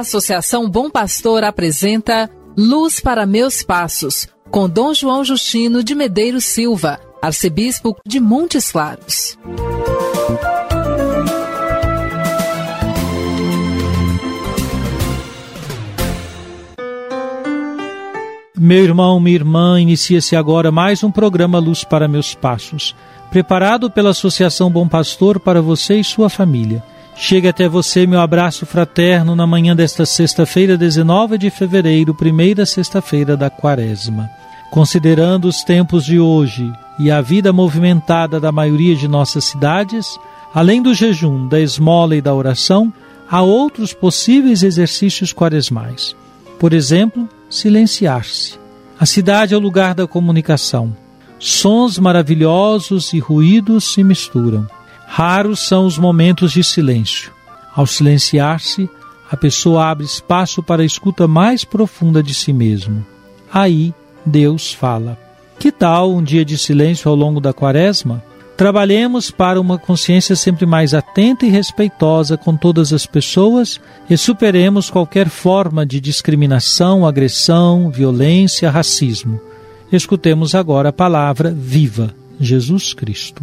Associação Bom Pastor apresenta Luz para Meus Passos, com Dom João Justino de Medeiros Silva, arcebispo de Montes Claros. Meu irmão, minha irmã, inicia-se agora mais um programa Luz para Meus Passos, preparado pela Associação Bom Pastor para você e sua família. Chega até você meu abraço fraterno na manhã desta sexta-feira, 19 de fevereiro, primeira sexta-feira da quaresma. Considerando os tempos de hoje e a vida movimentada da maioria de nossas cidades, além do jejum, da esmola e da oração, há outros possíveis exercícios quaresmais. Por exemplo, silenciar-se. A cidade é o lugar da comunicação. Sons maravilhosos e ruídos se misturam. Raros são os momentos de silêncio. Ao silenciar-se, a pessoa abre espaço para a escuta mais profunda de si mesmo. Aí, Deus fala. Que tal um dia de silêncio ao longo da quaresma? Trabalhemos para uma consciência sempre mais atenta e respeitosa com todas as pessoas e superemos qualquer forma de discriminação, agressão, violência, racismo. Escutemos agora a palavra viva, Jesus Cristo.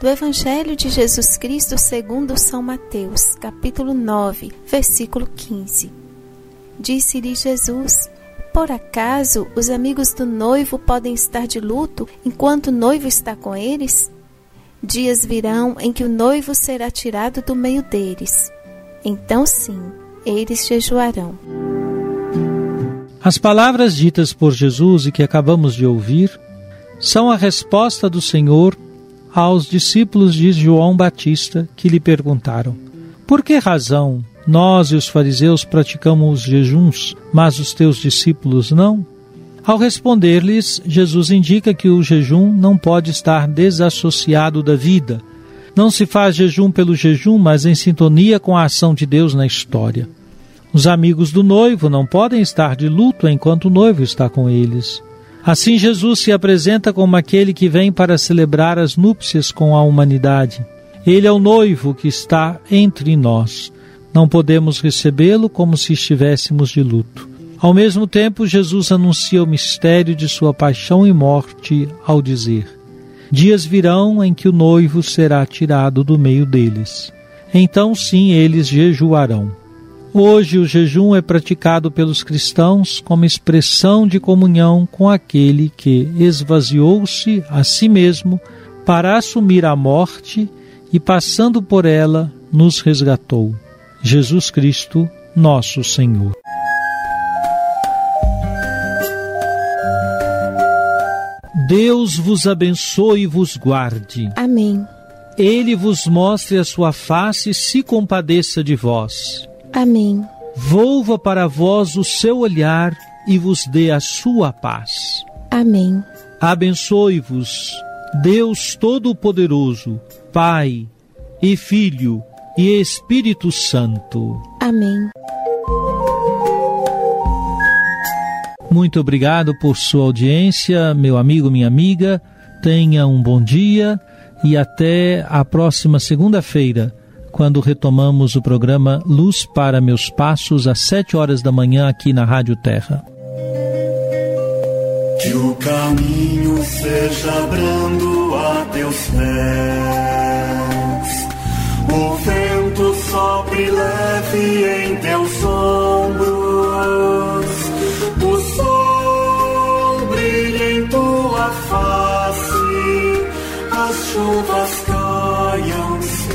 do Evangelho de Jesus Cristo segundo São Mateus, capítulo 9, versículo 15. Disse-lhe Jesus: Por acaso os amigos do noivo podem estar de luto enquanto o noivo está com eles? Dias virão em que o noivo será tirado do meio deles. Então sim, eles jejuarão. As palavras ditas por Jesus e que acabamos de ouvir são a resposta do Senhor aos discípulos de João Batista que lhe perguntaram: Por que razão nós e os fariseus praticamos jejuns, mas os teus discípulos não? Ao responder-lhes, Jesus indica que o jejum não pode estar desassociado da vida. Não se faz jejum pelo jejum, mas em sintonia com a ação de Deus na história. Os amigos do noivo não podem estar de luto enquanto o noivo está com eles. Assim, Jesus se apresenta como aquele que vem para celebrar as núpcias com a humanidade. Ele é o noivo que está entre nós. Não podemos recebê-lo como se estivéssemos de luto. Ao mesmo tempo, Jesus anuncia o mistério de sua paixão e morte ao dizer: Dias virão em que o noivo será tirado do meio deles. Então, sim, eles jejuarão. Hoje o jejum é praticado pelos cristãos como expressão de comunhão com aquele que esvaziou-se a si mesmo para assumir a morte e, passando por ela, nos resgatou. Jesus Cristo, nosso Senhor. Deus vos abençoe e vos guarde. Amém. Ele vos mostre a sua face e se compadeça de vós. Amém. Volva para vós o seu olhar e vos dê a sua paz. Amém. Abençoe-vos, Deus Todo-Poderoso, Pai e Filho e Espírito Santo. Amém. Muito obrigado por sua audiência, meu amigo, minha amiga. Tenha um bom dia e até a próxima segunda-feira quando retomamos o programa Luz para Meus Passos, às sete horas da manhã, aqui na Rádio Terra. Que o caminho seja brando a teus pés, o vento sopre leve em teus ombros. O sol brilha em tua face, as chuvas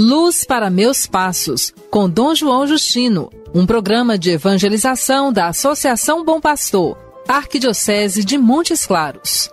Luz para Meus Passos, com Dom João Justino, um programa de evangelização da Associação Bom Pastor, Arquidiocese de Montes Claros.